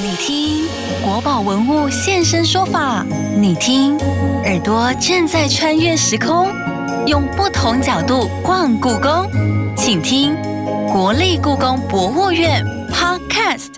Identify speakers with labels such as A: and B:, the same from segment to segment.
A: 你听国宝文物现身说法，你听耳朵正在穿越时空，用不同角度逛故宫，请听国立故宫博物院 Podcast。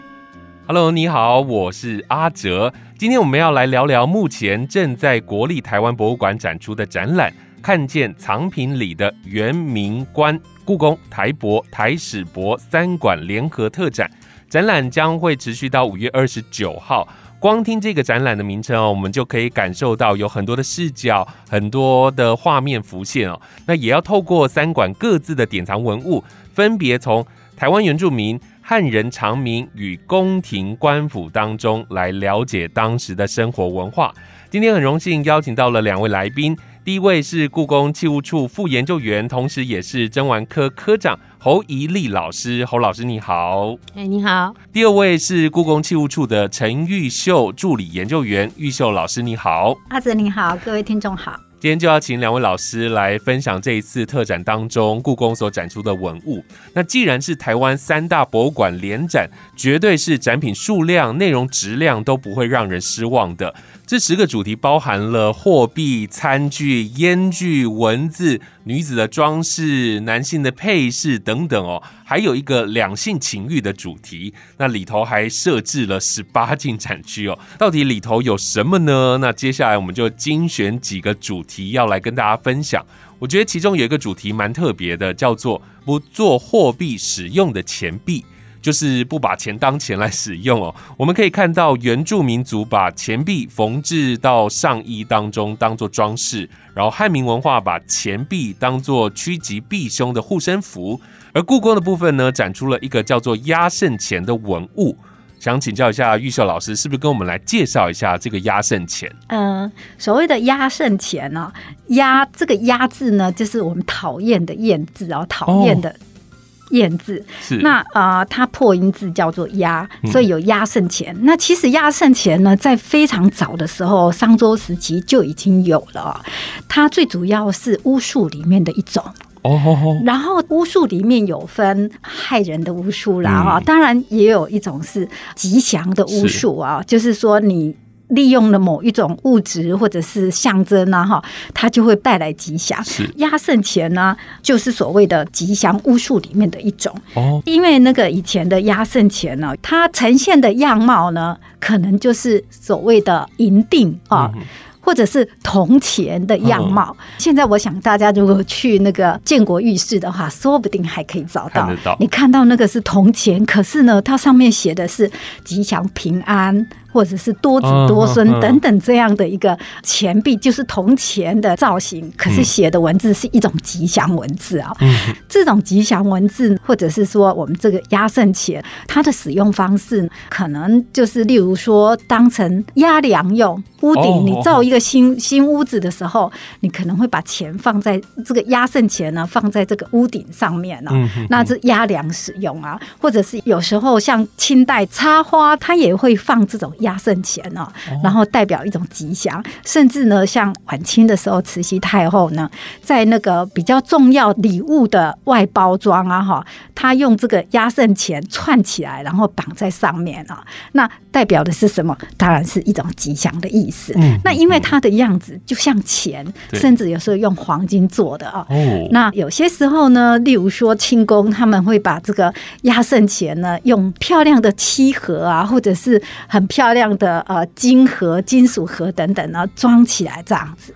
B: Hello，你好，我是阿哲。今天我们要来聊聊目前正在国立台湾博物馆展出的展览《看见藏品里的圆明观》，故宫、台博、台史博三馆联合特展。展览将会持续到五月二十九号。光听这个展览的名称哦，我们就可以感受到有很多的视角、很多的画面浮现哦。那也要透过三馆各自的典藏文物，分别从台湾原住民、汉人长民与宫廷官府当中来了解当时的生活文化。今天很荣幸邀请到了两位来宾，第一位是故宫器物处副研究员，同时也是珍玩科科长侯怡丽老师。侯老师你好。
C: 哎，你好，
B: 第二位是故宫器物处的陈玉秀助理研究员，玉秀老师你好。
D: 阿泽你好，各位听众好。
B: 今天就要请两位老师来分享这一次特展当中故宫所展出的文物。那既然是台湾三大博物馆联展，绝对是展品数量、内容质量都不会让人失望的。这十个主题包含了货币、餐具、烟具、文字、女子的装饰、男性的配饰等等哦，还有一个两性情欲的主题。那里头还设置了十八禁展区哦，到底里头有什么呢？那接下来我们就精选几个主题要来跟大家分享。我觉得其中有一个主题蛮特别的，叫做不做货币使用的钱币。就是不把钱当钱来使用哦。我们可以看到原住民族把钱币缝制到上衣当中，当做装饰；然后汉民文化把钱币当做趋吉避凶的护身符。而故宫的部分呢，展出了一个叫做压胜钱的文物。想请教一下玉秀老师，是不是跟我们来介绍一下这个压胜钱？
D: 嗯，所谓的压胜钱呢、压这个压字呢，就是我们讨厌的厌字哦，讨厌的。燕字，
B: 是
D: 那呃，它破音字叫做压，
B: 嗯
D: 所以有压胜钱。那其实压胜钱呢，在非常早的时候，商周时期就已经有了哦。它最主要是巫术里面的一种。然后巫术里面有分害人的巫术啦
B: 嗯
D: 哈、当然也有一种是吉祥的巫术啊，就是说你。利用了某一种物质或者是象征啊，哈，它就会带来吉祥。
B: 是
D: 压胜钱呢，就是所谓的吉祥巫术里面的一种。
B: 哦，
D: 因为那个以前的压胜钱呢，它呈现的样貌呢，可能就是所谓的银锭啊。
B: 嗯
D: 或者是铜钱的样貌，现在我想大家如果去那个建国浴室的话，说不定还可以找到。
B: 看到
D: 你看到那个是铜钱，可是呢，它上面写的是吉祥平安，或者是多子多孙等等这样的一个钱币，就是铜钱的造型，可是写的文字是一种吉祥文字啊。
B: 嗯。
D: 这种吉祥文字，或者是说我们这个压胜钱，它的使用方式可能就是例如说当成压梁用。屋
B: 哦
D: 顶，你造一个新新屋子的时候，你可能会把钱放在这个压胜钱呢，放在这个屋顶上面呢、
B: 嗯
D: 那这压梁使用啊，或者是有时候像清代插花，它也会放这种压胜钱哦，然后代表一种吉祥。甚至呢，像晚清的时候，慈禧太后呢，在那个比较重要礼物的外包装啊，哈，她用这个压胜钱串起来，然后绑在上面啊，那代表的是什么？当然是一种吉祥的意思。
B: 嗯
D: 那因为它的样子就像钱，甚至有时候用黄金做的啊。
B: 哦，
D: 那有些时候呢，例如说清宫，他们会把这个压胜钱呢，用漂亮的漆盒啊，或者是很漂亮的呃金盒、金属盒等等呢，装起来这样子。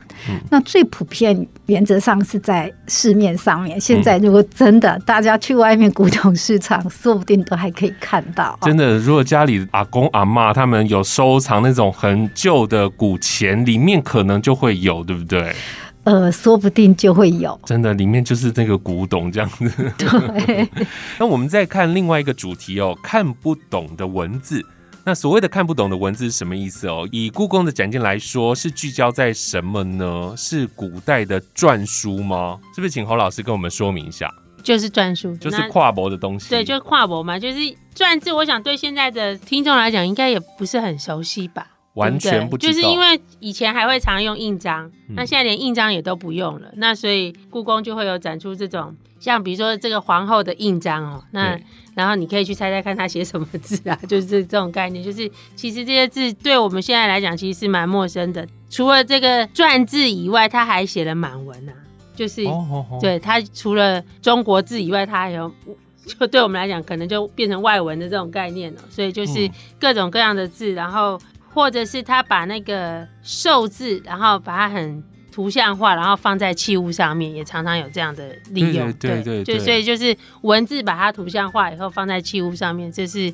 D: 那最普遍原则上是在市面上面。现在如果真的大家去外面古董市场，说不定都还可以看到、啊。
B: 真的，如果家里阿公阿妈他们有收藏那种很旧的古钱，里面可能就会有，对不对？
D: 呃，说不定就会有。
B: 真的，里面就是那个古董这样子。
D: 对，
B: 那我们再看另外一个主题哦，看不懂的文字。那所谓的看不懂的文字是什么意思哦？以故宫的展件来说，是聚焦在什么呢？是古代的篆书吗？是不是？请侯老师跟我们说明一下，
C: 就是篆书，
B: 就是跨博的东西。
C: 对，就是跨博嘛，就是篆字。我想对现在的听众来讲，应该也不是很熟悉吧？
B: 完全不知道，
C: 就是因为以前还会常用印章，
B: 嗯
C: 那现在连印章也都不用了，那所以故宫就会有展出这种，像比如说这个皇后的印章哦，那然后你可以去猜猜看她写什么字啊，就是这这种概念，就是其实这些字对我们现在来讲其实是蛮陌生的，除了这个篆字以外，他还写了满文啊，就是。
B: 哦哦哦，
C: 对他除了中国字以外，他还有，就对我们来讲，可能就变成外文的这种概念了。所以就是
B: 嗯
C: 各种各样的字，然后或者是他把那个寿字，然后把它很图像化，然后放在器物上面，也常常有这样的利用。
B: 对对对对
C: 就所以就是文字把它图像化以后放在器物上面，这是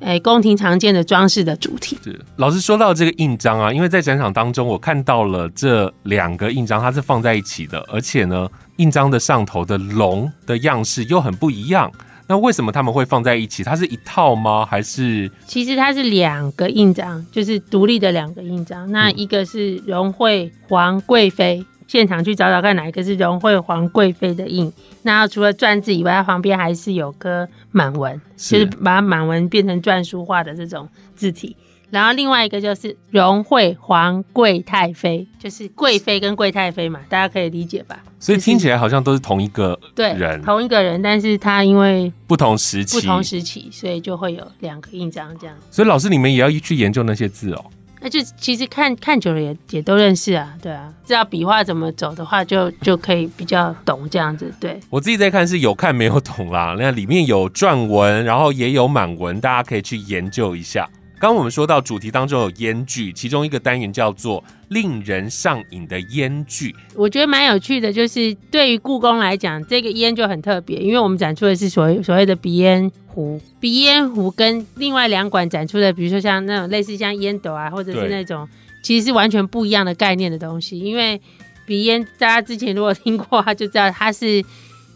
C: 哎宫廷常见的装饰的主题。
B: 是老师说到这个印章啊，因为在展场当中，我看到了这两个印章，它是放在一起的，而且呢，印章的上头的龙的样式又很不一样。那为什么他们会放在一起？它是一套吗？还是
C: 其实它是两个印章，就是独立的两个印章。那一个是荣惠皇贵妃，现场去找找看哪一个是荣惠皇贵妃的印。那除了篆字以外，它旁边还是有个满文，
B: 是
C: 就是把满文变成篆书化的这种字体。然后另外一个就是荣惠皇贵太妃，就是贵妃跟贵太妃嘛，大家可以理解吧？
B: 所以听起来好像都是同一个
C: 对，
B: 人，
C: 同一个人，但是他因为
B: 不同时期。
C: 不同时期，所以就会有两个印章这样。
B: 所以老师你们也要去研究那些字哦。
C: 那就其实看看久了也也都认识啊，对啊，知道笔画怎么走的话就，就可以比较懂这样子。对，
B: 我自己在看是有看没有懂啦，那里面有篆文，然后也有满文，大家可以去研究一下。刚我们说到主题当中有烟具，其中一个单元叫做“令人上瘾的烟具
C: 我觉得蛮有趣的，就是对于故宫来讲，这个烟就很特别，因为我们展出的是所谓所谓的鼻烟壶，鼻烟壶跟另外两馆展出的，比如说像那种类似像烟斗啊，或者是那种其实是完全不一样的概念的东西。因为鼻烟，大家之前如果听过，他就知道它是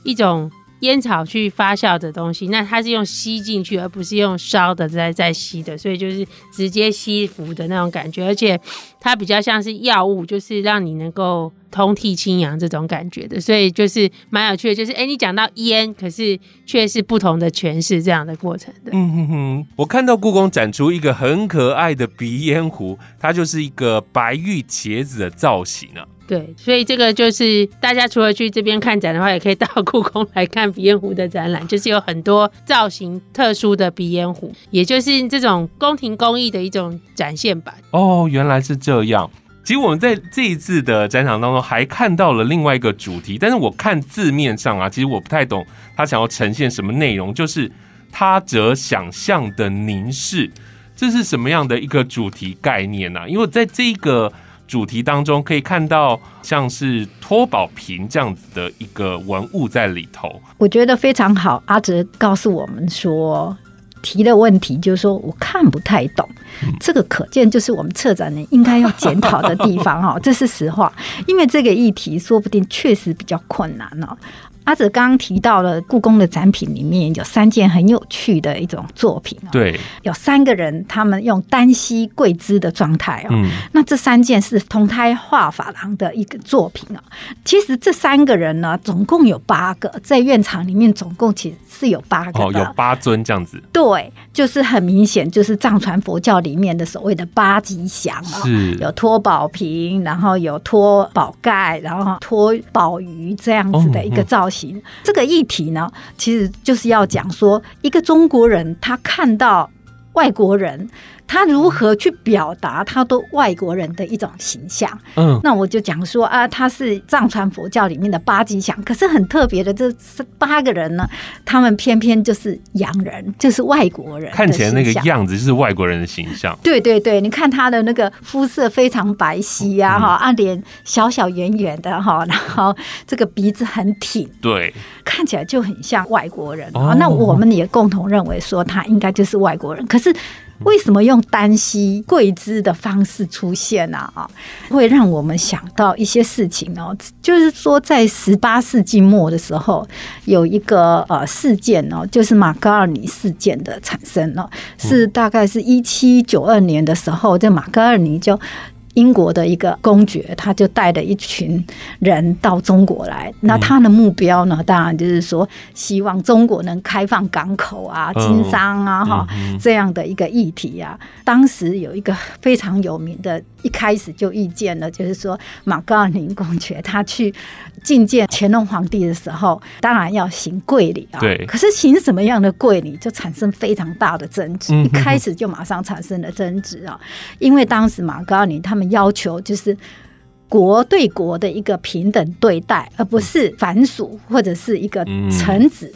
C: 一种烟草去发酵的东西，那它是用吸进去，而不是用烧的再再吸的，所以就是直接吸服的那种感觉，而且它比较像是药物，就是让你能够通体清阳这种感觉的，所以就是蛮有趣的。就是哎、诶你讲到烟，可是却是不同的诠释这样的过程”。的。
B: 嗯哼哼，我看到故宫展出一个很可爱的鼻烟壶，它就是一个白玉茄子的造型啊。
C: 对，所以这个就是大家除了去这边看展的话，也可以到故宫来看鼻烟壶的展览，就是有很多造型特殊的鼻烟壶，也就是这种宫廷工艺的一种展现吧。
B: 哦，原来是这样。其实我们在这一次的展场当中还看到了另外一个主题，但是我看字面上啊，其实我不太懂他想要呈现什么内容，就是他者想象的凝视，这是什么样的一个主题概念呢、因为在这个主题当中可以看到像是托宝瓶这样子的一个文物在里头。
D: 我觉得非常好。阿哲告诉我们说，提的问题就是说我看不太懂，这个可见就是我们策展人应该要检讨的地方哈，这是实话。因为这个议题说不定确实比较困难哦。阿哲刚刚提到了故宫的展品里面有三件很有趣的一种作品哦，
B: 对，
D: 有三个人他们用单膝跪姿的状态哦，
B: 嗯，
D: 那这三件是同胎画珐琅的一个作品啊。其实这三个人呢，总共有八个，在院场里面总共其实是有八个
B: 哦，有八尊这样子，
D: 对，就是很明显，就是藏传佛教里面的所谓的八吉祥啊、
B: 是。
D: 有托宝瓶，然后有托宝盖，然后托宝鱼这样子的一个造型。这个议题呢，其实就是要讲说，一个中国人他看到外国人，他如何去表达他都外国人的一种形象。
B: 嗯，
D: 那我就讲说啊，他是藏传佛教里面的八吉祥，可是很特别的，这八个人呢，他们偏偏就是洋人，就是外国人
B: 看起来那个样子就是外国人的形象。
D: 对对对，你看他的那个肤色非常白皙呀、哈、啊，脸小小圆圆的哈，然后这个鼻子很挺，
B: 对，
D: 看起来就很像外国人
B: 哦
D: 啊。那我们也共同认为说他应该就是外国人，可是。为什么用单膝跪姿的方式出现呢、啊？会让我们想到一些事情哦，就是说在十八世纪末的时候，有一个呃事件哦，就是马格尔尼事件的产生哦，是大概是一七九二年的时候，这马格尔尼就英国的一个公爵，他就带了一群人到中国来。那他的目标呢，当然就是说，希望中国能开放港口啊、经商啊，哈，这样的一个议题啊。当时有一个非常有名的，一开始就意见了，就是说，马高尔宁公爵他去觐见乾隆皇帝的时候，当然要行跪礼啊。
B: 对。
D: 可是行什么样的跪礼，就产生非常大的争执。一开始就马上产生了争执啊，因为当时马高尔宁他们要求就是国对国的一个平等对待，而不是凡俗或者是一个臣子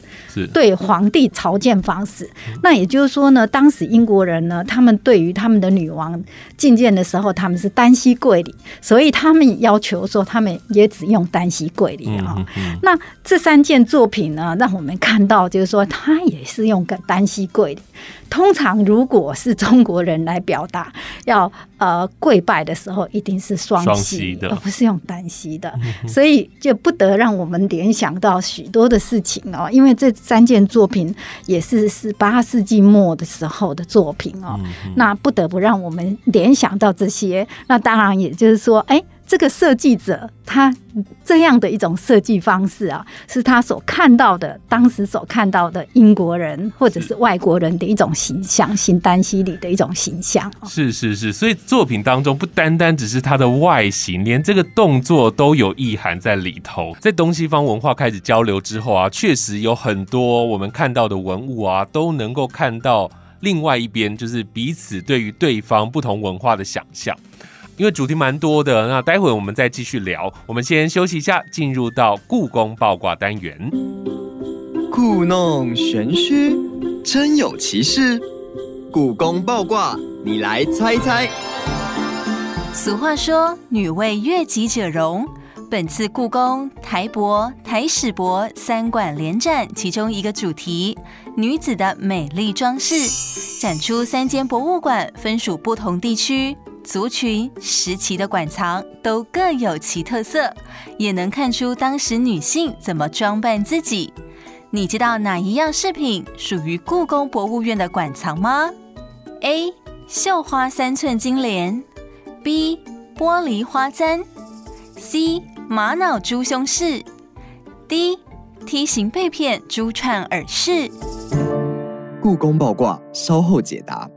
D: 对皇帝朝见方式。那也就是说呢，当时英国人呢，他们对于他们的女王觐见的时候，他们是单膝跪礼，所以他们要求说，他们也只用单膝跪礼啊。那这三件作品呢，让我们看到就是说，他也是用个单膝跪礼。通常如果是中国人来表达要呃跪拜的时候，一定是双膝
B: 的，
D: 而不是用单膝的，所以就不得让我们联想到许多的事情哦。因为这三件作品也是十八世纪末的时候的作品哦，那不得不让我们联想到这些。那当然也就是说，哎。这个设计者他这样的一种设计方式啊，是他所看到的，当时所看到的英国人或者是外国人的一种形象，新丹西里的一种形象。
B: 是是是，所以作品当中不单单只是它的外形，连这个动作都有意涵在里头。在东西方文化开始交流之后啊，确实有很多我们看到的文物啊，都能够看到另外一边，就是彼此对于对方不同文化的想象。因为主题蛮多的，那待会我们再继续聊。我们先休息一下，进入到故宫爆卦单元。
E: 故弄玄虚，真有其事。故宫爆卦，你来猜猜。
A: 俗话说，女为悦己者容。本次故宫台博、台史博三馆联展，其中一个主题——女子的美丽装饰，展出三间博物馆，分属不同地区。族群、时期的馆藏都各有其特色，也能看出当时女性怎么装扮自己。你知道哪一样饰品属于故宫博物院的馆藏吗？A. 绣花三寸金莲，B. 玻璃花簪，C. 玛瑙珠胸饰，D. 梯形贝片珠串耳饰。
E: 故宫爆卦，稍后解答。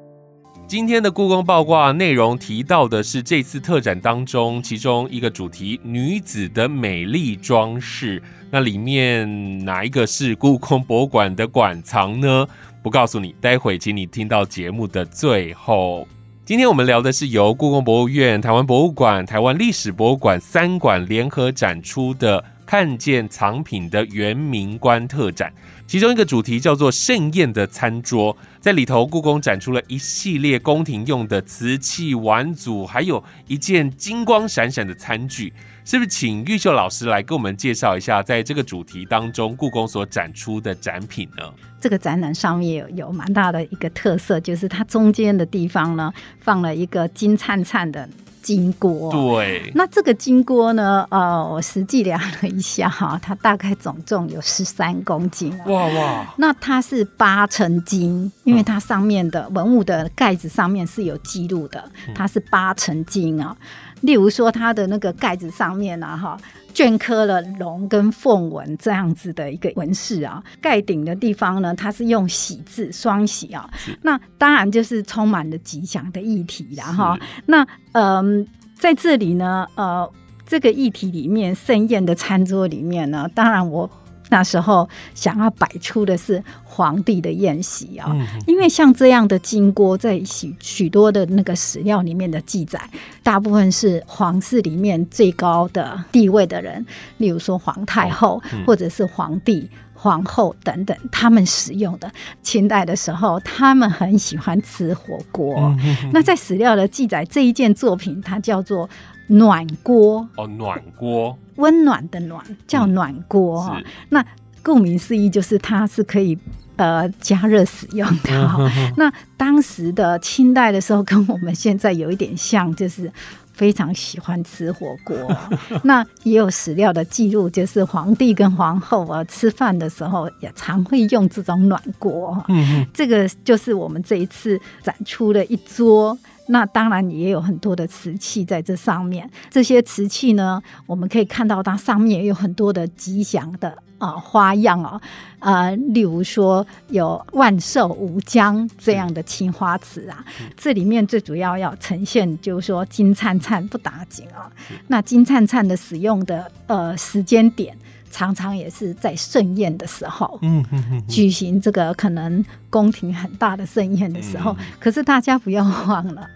B: 今天的故宫爆卦内容提到的是这次特展当中其中一个主题——女子的美丽装饰。那里面哪一个是故宫博物馆的馆藏呢？不告诉你，待会请你听到节目的最后。今天我们聊的是由故宫博物院、台湾博物馆、台湾历史博物馆三馆联合展出的“看见藏品的圆明观”特展。其中一个主题叫做盛宴的餐桌，在里头故宫展出了一系列宫廷用的瓷器碗组，还有一件金光闪闪的餐具，是不是？请玉秀老师来给我们介绍一下，在这个主题当中，故宫所展出的展品呢？
D: 这个展览上面有有蛮大的一个特色，就是它中间的地方呢，放了一个金灿灿的。金锅，
B: 对，
D: 那这个金锅呢？呃，我实际量了一下哈，它大概总重有十三公斤。
B: 哇哇！
D: 那它是八成金，因为它上面的文物的盖子上面是有记录的，它是八成金啊。例如说，它的那个盖子上面呢，哈。镌刻了龙跟凤纹这样子的一个纹饰啊，盖顶的地方呢，它是用喜字双喜啊，那当然就是充满了吉祥的议题啦哈。那嗯，在这里呢，呃，这个议题里面盛宴的餐桌里面呢，当然我。那时候想要摆出的是皇帝的宴席啊，因为像这样的金锅，在许许多的那个史料里面的记载，大部分是皇室里面最高的地位的人，例如说皇太后或者是皇帝、皇后等等，他们使用的。清代的时候，他们很喜欢吃火锅。那在史料的记载，这一件作品它叫做。暖锅
B: 哦，暖锅，
D: 温暖的暖叫暖锅哈。那顾名思义，就是它是可以呃加热使用的哈。那当时的清代的时候，跟我们现在有一点像，就是非常喜欢吃火锅。那也有史料的记录，就是皇帝跟皇后啊吃饭的时候，也常会用这种暖锅。嗯，这个就是我们这一次展出的一桌。那当然也有很多的瓷器在这上面。这些瓷器呢，我们可以看到它上面也有很多的吉祥的啊、花样哦，呃，例如说有万寿无疆这样的青花瓷啊，这里面最主要要呈现就是说金灿灿不打紧啊、那金灿灿的使用的呃时间点。常常也是在盛宴的时候，
B: 嗯哼哼哼，
D: 举行这个可能宫廷很大的盛宴的时候，
B: 嗯
D: 可是大家不要忘了，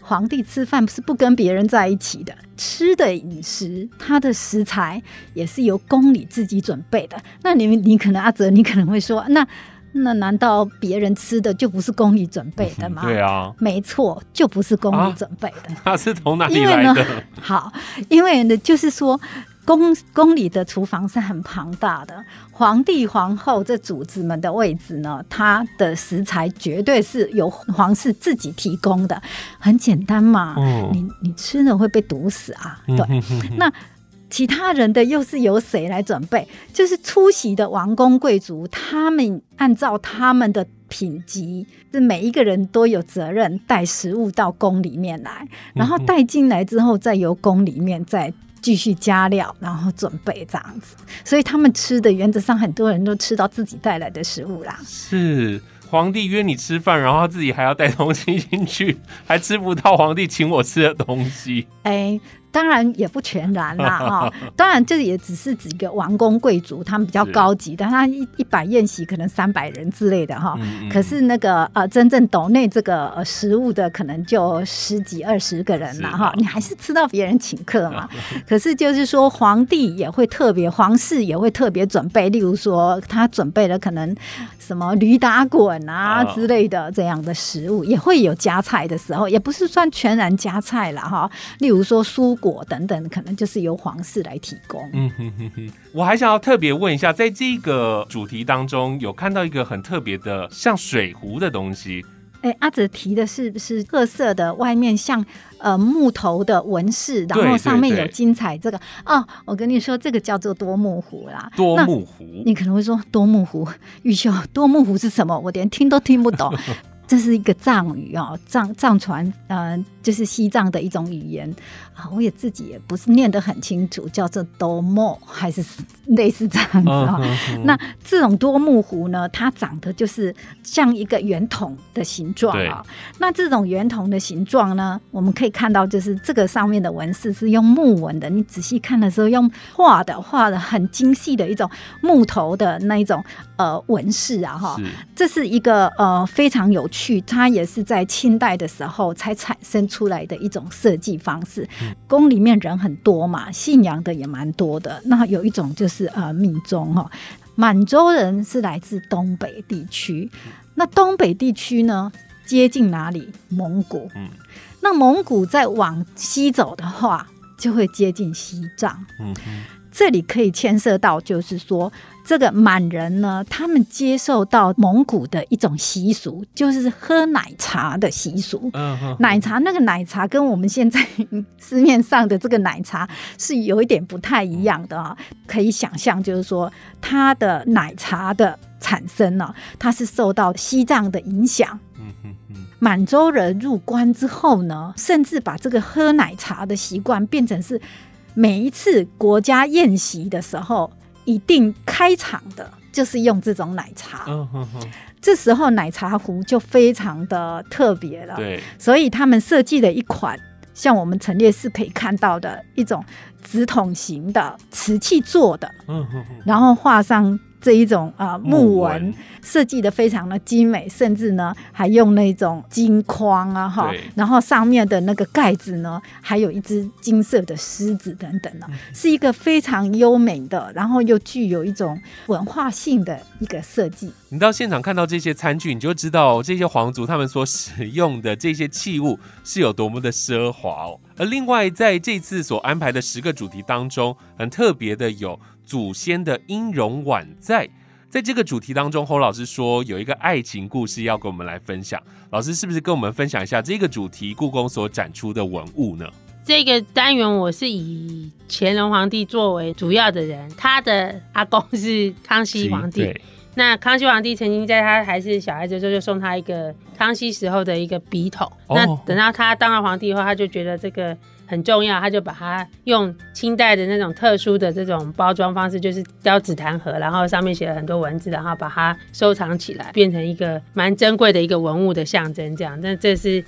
D: 皇帝吃饭不是不跟别人在一起的，吃的饮食，他的食材也是由宫里自己准备的。那你们，你可能阿泽，你可能会说，那那难道别人吃的就不是宫里准备的吗？
B: 对啊，
D: 没错，就不是宫
B: 啊
D: 里准备的。
B: 那是从哪里
D: 因为呢
B: 来的？，
D: 好，因为呢，就是说。宫宫里的厨房是很庞大的，皇帝、皇后这主子们的位置呢，它的食材绝对是由皇室自己提供的，很简单嘛，
B: 嗯
D: 你你吃了会被毒死啊，对，
B: 嗯哼哼哼
D: 那其他人的又是由谁来准备？就是出席的王公贵族，他们按照他们的品级，是每一个人都有责任带食物到宫里面来，然后带进来之后，再由宫里面再。继续加料，然后准备这样子，所以他们吃的原则上很多人都吃到自己带来的食物啦。
B: 是皇帝约你吃饭，然后他自己还要带东西进去，还吃不到皇帝请我吃的东西。
D: 哎，当然也不全然啦，哈、当然这也只是几个王公贵族，他们比较高级但，他一一百宴席可能三百人之类的哈。
B: 嗯嗯。
D: 可是那个呃，真正斗内这个呃食物的，可能就十几二十个人啦
B: 是
D: 哈，你还是吃到别人请客嘛。可是就是说，皇帝也会特别，皇室也会特别准备，例如说他准备了可能什么驴打滚啊
B: 啊
D: 之类的这样的食物，也会有加菜的时候，也不是算全然加菜啦哈。例如说蔬果等等，可能就是由皇室来提供。
B: 嗯哼哼哼，我还想要特别问一下，在这个主题当中，有看到一个很特别的像水壶的东西，
D: 哎，阿紫提的是不是褐色的，外面像呃木头的纹饰，然后上面有
B: 对
D: 金彩这个哦，我跟你说，这个叫做多木壶啦。
B: 多
D: 那
B: 木壶。
D: 你可能会说多木湖，玉秀多木湖是什么？我连听都听不懂。这是一个藏语哦，藏藏传，呃，就是西藏的一种语言啊。我也自己也不是念得很清楚，叫做多木还是类似这样子
B: 嗯
D: 啊、
B: 哼哼
D: 那这种多木壶呢，它长得就是像一个圆筒的形状啊、那这种圆筒的形状呢，我们可以看到，就是这个上面的纹饰是用木纹的。你仔细看的时候，用画的画的很精细的一种木头的那一种呃纹饰啊，哈。
B: 是
D: 这是一个呃非常有趣，它也是在清代的时候才产生出来的一种设计方式。宫里面人很多嘛，信仰的也蛮多的。那有一种就是呃密宗哈、满洲人是来自东北地区，那东北地区呢接近哪里？蒙古。
B: 嗯
D: 那蒙古再往西走的话，就会接近西藏。
B: 嗯哼
D: 这里可以牵涉到，就是说，这个满人呢，他们接受到蒙古的一种习俗，就是喝奶茶的习俗。奶茶那个奶茶跟我们现在市面上的这个奶茶是有一点不太一样的啊、可以想象，就是说它的奶茶的产生呢、它是受到西藏的影响。
B: 嗯哼哼，
D: 满洲人入关之后呢，甚至把这个喝奶茶的习惯变成是每一次国家宴席的时候，一定开场的就是用这种奶茶。这时候奶茶壶就非常的特别了，
B: 对，
D: 所以他们设计了一款像我们陈列室可以看到的一种直筒型的瓷器做的，
B: 嗯哼哼，
D: 然后画上这一种啊、呃木
B: 木
D: 纹
B: 纹，
D: 设计的非常的精美，甚至呢还用那种金框啊哈，然后上面的那个盖子呢还有一只金色的狮子等等呢、
B: 嗯
D: 是一个非常优美的，然后又具有一种文化性的一个设计。
B: 你到现场看到这些餐具，你就知道这些皇族他们所使用的这些器物是有多么的奢华哦。而另外，在这次所安排的十个主题当中，很特别的有祖先的音容宛在。在这个主题当中，侯老师说有一个爱情故事要跟我们来分享。老师是不是跟我们分享一下这个主题故宫所展出的文物呢？
C: 这个单元我是以乾隆皇帝作为主要的人，他的阿公是康熙皇帝。那康熙皇帝曾经在他还是小孩子的时候，就送他一个康熙时候的一个笔筒。
B: 哦
C: 那等到他当了皇帝以后，他就觉得这个很重要，他就把它用清代的那种特殊的这种包装方式，就是雕紫檀盒，然后上面写了很多文字，然后把它收藏起来，变成一个蛮珍贵的一个文物的象征。这样，那这是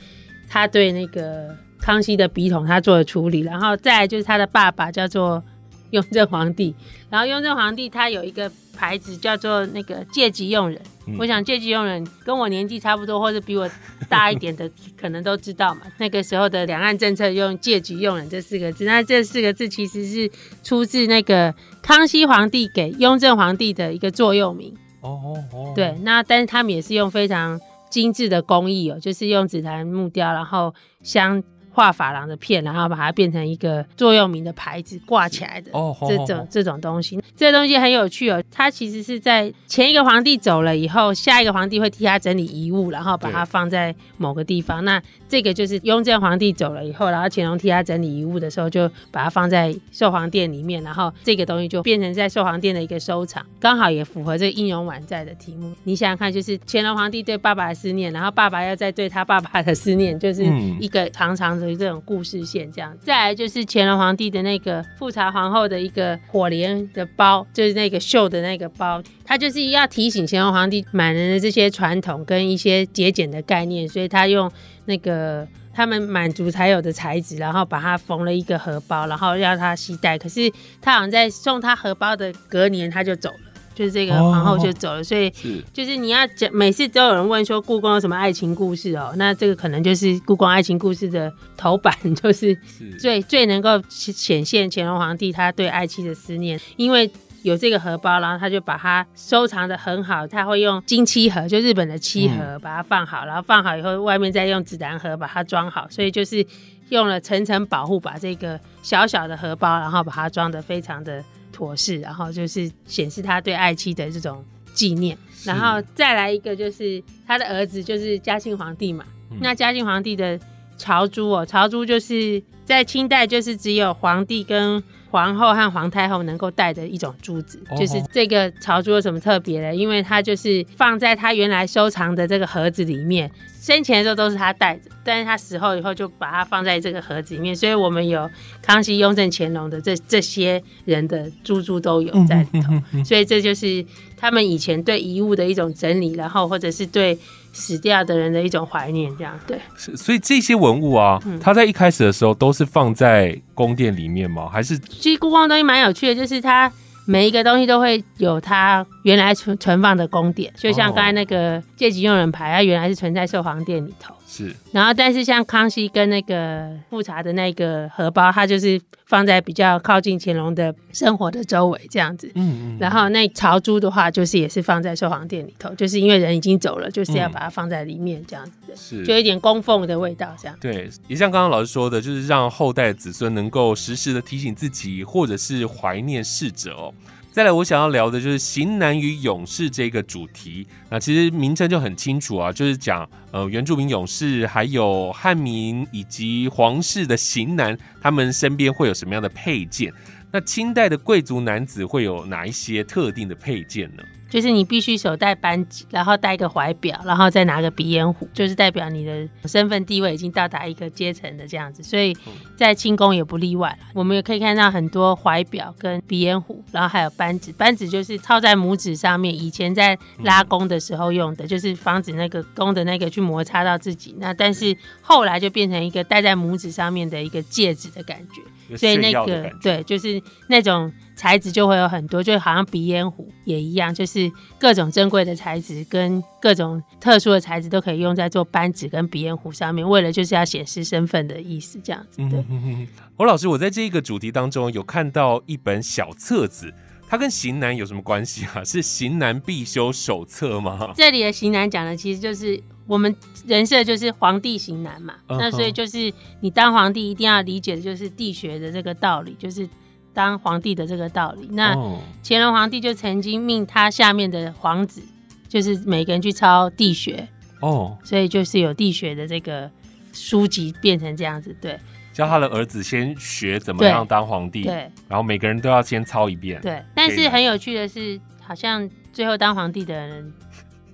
C: 他对那个康熙的笔筒他做的处理，然后再就是他的爸爸叫做 雍正皇帝，然后雍正皇帝他有一个牌子叫做那个借级用人，
B: 嗯
C: 我想借级用人跟我年纪差不多或者比我大一点的，可能都知道嘛。那个时候的两岸政策用借级用人这四个字，那这四个字其实是出自那个康熙皇帝给雍正皇帝的一个座右铭。
B: 哦哦哦，
C: 对，那但是他们也是用非常精致的工艺哦，就是用紫檀木雕，然后镶画珐琅的片，然后把它变成一个座右铭的牌子挂起来的。
B: 哦，
C: 这种这种东西，这个东西很有趣哦。它其实是在前一个皇帝走了以后，下一个皇帝会替他整理遗物，然后把它放在某个地方。那这个就是雍正皇帝走了以后，然后乾隆替他整理遗物的时候，就把它放在寿皇殿里面，然后这个东西就变成在寿皇殿的一个收藏，刚好也符合这个应容晚在的题目。你想想看，就是乾隆皇帝对爸爸的思念，然后爸爸要再对他爸爸的思念，就是
B: 嗯
C: 一个长长的这种故事线这样。再来就是乾隆皇帝的那个富察皇后的一个火莲的包，就是那个绣的那个包，它就是要提醒乾隆皇帝满人的这些传统跟一些节俭的概念，所以他用那个。他们满族才有的材质，然后把它缝了一个荷包，然后要他携带。可是他好像在送他荷包的隔年他就走了，就是这个皇后就走了，所以
B: 是。
C: 就是你要讲，每次都有人问说故宫有什么爱情故事哦，那这个可能就是故宫爱情故事的头版，就是
B: 是。
C: 最最能够显现乾隆皇帝他对爱妻的思念，因为。有这个荷包，然后他就把它收藏的很好，他会用金漆盒，就日本的漆盒，把它放好，然后放好以后，外面再用紫檀盒把它装好，所以就是用了层层保护，把这个小小的荷包，然后把它装的非常的妥适，然后就是显示他对爱妻的这种纪念。然后再来一个就是他的儿子就是嘉庆皇帝嘛，
B: 嗯
C: 那嘉庆皇帝的朝珠哦，朝珠就是在清代就是只有皇帝跟皇后和皇太后能够戴的一种珠子，
B: 哦
C: 就是这个朝珠有什么特别的？因为它就是放在他原来收藏的这个盒子里面，生前的时候都是他带着，但是他死后以后就把它放在这个盒子里面，所以我们有康熙、雍正、乾隆的这这些人的珠珠都有在里头，所以这就是他们以前对遗物的一种整理，然后或者是对死掉的人的一种怀念，这样对。
B: 是，所以这些文物啊，
C: 嗯
B: 它在一开始的时候都是放在宫殿里面吗？还是
C: 其实故宫的东西蛮有趣的，就是它每一个东西都会有它原来存存放的宫殿，就像
B: 哦
C: 刚才那个借吉用人牌，它原来是存在寿皇殿里头。
B: 是
C: 然后，但是像康熙跟那个富察的那个荷包，它就是放在比较靠近乾隆的生活的周围这样子。
B: 嗯嗯，
C: 然后那朝珠的话，就是也是放在寿皇殿里头，就是因为人已经走了，就是要
B: 嗯
C: 把它放在里面这样子的，
B: 是
C: 就有一点供奉的味道这样。
B: 对，也像刚刚老师说的，就是让后代子孙能够时时的提醒自己，或者是怀念逝者哦。再来，我想要聊的就是型男与勇士这个主题。那其实名称就很清楚啊，就是讲呃原住民勇士，还有汉民以及皇室的型男，他们身边会有什么样的配件？那清代的贵族男子会有哪一些特定的配件呢？
C: 就是你必须手戴扳指，然后戴一个怀表，然后再拿个鼻烟壶，就是代表你的身份地位已经到达一个阶层的这样子。所以在清宫也不例外了。我们也可以看到很多怀表跟鼻烟壶，然后还有扳指。扳指就是套在拇指上面，以前在拉弓的时候用的，就是防止那个弓的那个去摩擦到自己。那但是后来就变成一个戴在拇指上面的一个戒指的感觉。所以那个对，就是那种材质就会有很多，就好像鼻烟壶也一样，就是各种珍贵的材质跟各种特殊的材质都可以用在做扳指跟鼻烟壶上面，为了就是要显示身份的意思，这样子。对，
B: 嗯，欧老师，我在这一个主题当中有看到一本小册子，它跟型男有什么关系啊？是型男必修手册吗？
C: 这里的型男讲的其实就是我们人设就是皇帝型男嘛，那所以就是你当皇帝一定要理解的就是地学的这个道理，就是当皇帝的这个道理。那
B: 哦
C: 乾隆皇帝就曾经命他下面的皇子，就是每个人去抄地学，
B: 哦，
C: 所以就是有地学的这个书籍变成这样子，对
B: 教他的儿子先学怎么
C: 对
B: 样当皇帝，
C: 对
B: 然后每个人都要先抄一遍。
C: 对。但是很有趣的是，好像最后当皇帝的人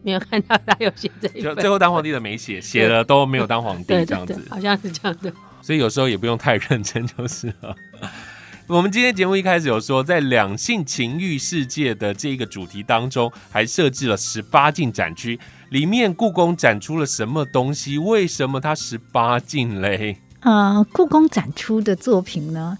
C: 没有看到他有写这一本，
B: 就最后当皇帝的没写，写了都没有当皇帝
C: 对
B: 这样子
C: 对对，。好像是这样的。
B: 所以有时候也不用太认真就是了。我们今天节目一开始有说，在两性情欲世界的这个主题当中，还设置了十八禁展区，里面故宫展出了什么东西？为什么它十八禁嘞？
D: 呃，故宫展出的作品呢，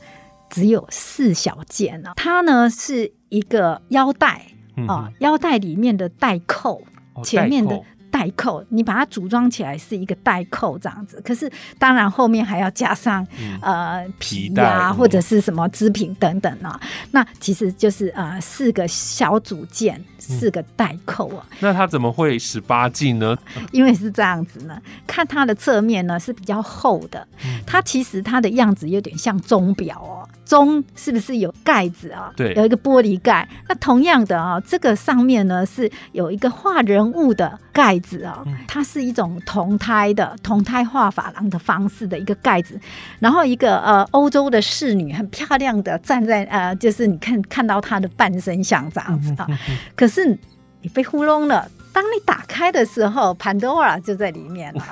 D: 只有四小件呢、它呢是一个腰带
B: 嗯
D: 啊、腰带里面的带扣，
B: 哦
D: 前面的
B: 代
D: 扣，你把它组装起来是一个带扣这样子。可是当然后面还要加上、
B: 嗯
D: 呃皮
B: 皮带
D: 呀、
B: 嗯
D: 或者是什么织品等等啊。那其实就是呃四个小组件，四个带扣啊。
B: 那它怎么会十八禁呢？
D: 因为是这样子呢，看它的侧面呢是比较厚的，
B: 嗯
D: 它其实它的样子有点像钟表哦，钟是不是有盖子啊？
B: 对
D: 有一个玻璃盖。那同样的啊，这个上面呢是有一个画人物的盖子啊，
B: 嗯
D: 它是一种铜胎的铜胎画珐琅的方式的一个盖子，然后一个呃欧洲的侍女很漂亮的站在呃，就是你看看到她的半身像这样子啊，可是你被糊弄了。当你打开的时候，潘多拉就在里面了。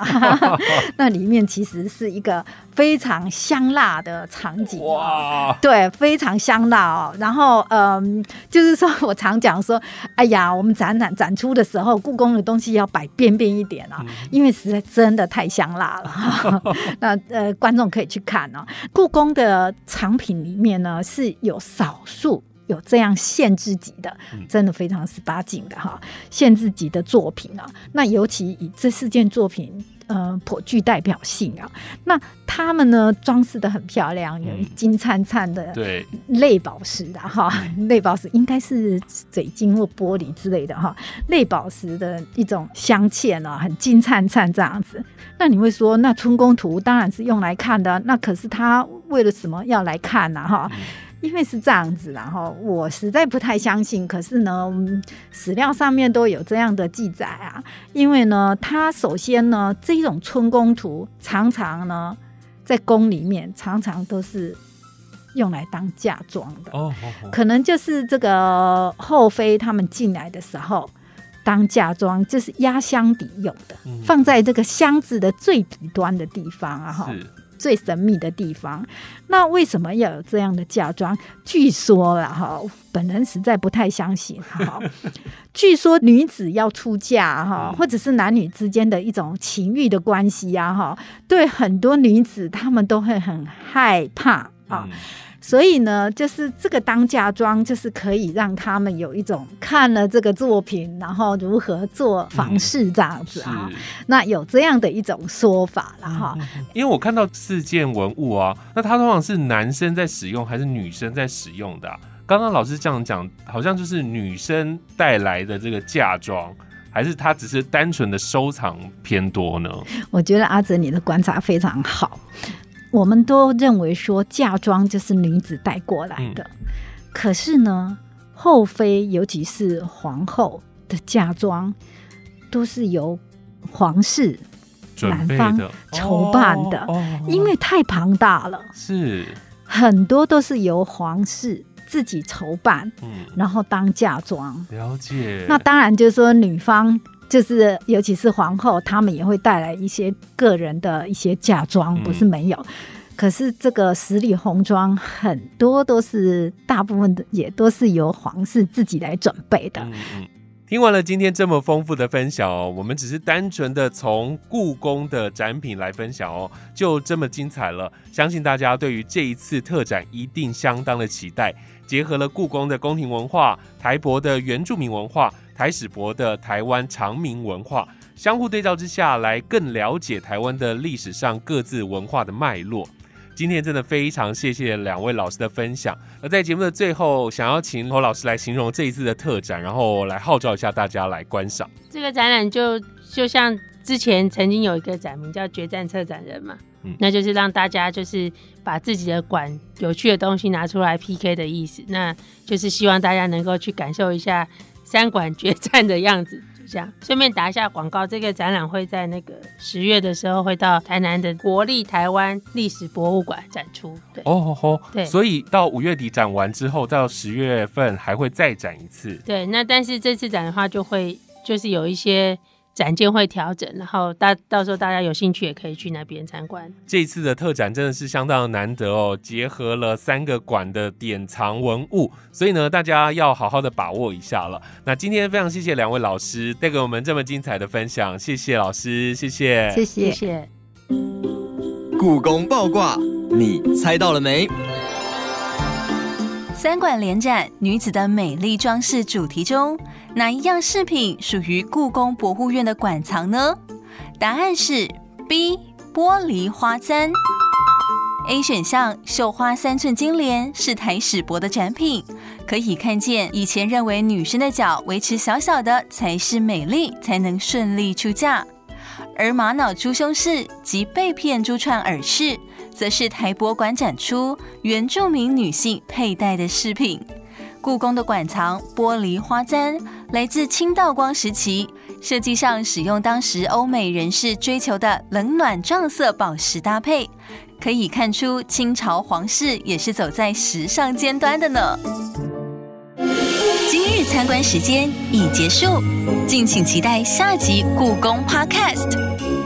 D: 那里面其实是一个非常香辣的场景。
B: 哇，
D: 对，非常香辣哦。然后，嗯，就是说我常讲说，哎呀，我们展览展出的时候，故宫的东西要摆边边一点啊，因为实在真的太香辣了。那呃，观众可以去看哦。故宫的藏品里面呢，是有少数。有这样限制级的，真的非常十八禁的哈，限制级的作品啊。那尤其以这四件作品，呃，颇具代表性啊。那他们呢，装饰的很漂亮，有
B: 嗯
D: 金灿灿的
B: 对，
D: 类宝石的哈，类宝石应该是水晶或玻璃之类的哈，类宝石的一种镶嵌呢，很金灿灿这样子。那你会说，那春宫图当然是用来看的，那可是他为了什么要来看呢？哈？因为是这样子然后，我实在不太相信。可是呢，嗯史料上面都有这样的记载啊。因为呢，它首先呢，这种春宫图常常呢，在宫里面常常都是用来当嫁妆的。
B: 哦哦哦，
D: 可能就是这个后妃他们进来的时候当嫁妆，就是压箱底用的，
B: 嗯
D: 放在这个箱子的最底端的地方啊，哈，
B: 是
D: 最神秘的地方。那为什么要有这样的嫁妆？据说啦，哈，本人实在不太相信哈。据说女子要出嫁哈，
B: 嗯
D: 或者是男女之间的一种情欲的关系啊，哈，对很多女子她们都会很害怕啊。
B: 嗯
D: 所以呢，就是这个当嫁妆，就是可以让他们有一种看了这个作品，然后如何做房事这样子啊。
B: 是。
D: 那有这样的一种说法了哈。
B: 因为我看到四件文物啊，那它通常是男生在使用还是女生在使用的、啊？刚刚老师这样讲，好像就是女生带来的这个嫁妆，还是它只是单纯的收藏偏多呢？
D: 我觉得阿哲你的观察非常好。我们都认为说嫁妆就是女子带过来的，可是呢，后妃尤其是皇后的嫁妆，都是由皇室男方
B: 的
D: 筹办的
B: 哦哦。
D: 因为太庞大了，
B: 是。
D: 很多都是由皇室自己筹办，
B: 嗯。
D: 然后当嫁妆。
B: 了解。
D: 那当然就是说，女方就是尤其是皇后，她们也会带来一些个人的一些嫁妆，
B: 嗯
D: 不是没有。可是这个十里红妆很多都是大部分的也都是由皇室自己来准备的。
B: 嗯嗯。听完了今天这么丰富的分享哦，我们只是单纯的从故宫的展品来分享哦，就这么精彩了。相信大家对于这一次特展一定相当的期待，结合了故宫的宫廷文化、台博的原住民文化、台史博的台湾长明文化，相互对照之下来更了解台湾的历史上各自文化的脉络。今天真的非常谢谢两位老师的分享。而在节目的最后，想要请侯老师来形容这一次的特展，然后来号召一下大家来观赏。
C: 这个展览就就像之前曾经有一个展名叫“决战策展人”嘛，
B: 嗯
C: 那就是让大家就是把自己的馆有趣的东西拿出来 PK 的意思，那就是希望大家能够去感受一下三馆决战的样子，这样顺便打一下广告，这个展览会在那个十月的时候会到台南的国立台湾历史博物馆展出。对，
B: 哦吼吼，
C: 对
B: 所以到五月底展完之后，到十月份还会再展一次。
C: 对，那但是这次展的话，就会就是有一些展件会调整，然后大到时候大家有兴趣也可以去那边参观。
B: 这一次的特展真的是相当难得哦，结合了三个馆的典藏文物，所以呢，大家要好好的把握一下了。那今天非常谢谢两位老师带给我们这么精彩的分享，谢谢老师，谢谢，
D: 谢谢。
C: 谢谢。
E: 故宫爆卦，你猜到了没？
A: 三馆联展女子的美丽装饰主题中，哪一样饰品属于故宫博物院的馆藏呢？答案是 B 玻璃花簪。A 选项绣花三寸金莲是台史博的展品，可以看见以前认为女生的脚维持小小的才是美丽，才能顺利出嫁。而玛瑙珠胸饰及被片珠串耳饰，则是台博馆展出原住民女性佩戴的饰品。故宫的馆藏玻璃花簪来自清道光时期，设计上使用当时欧美人士追求的冷暖撞色宝石搭配，可以看出清朝皇室也是走在时尚尖端的呢。今日参观时间已结束，敬请期待下集故宫 Podcast。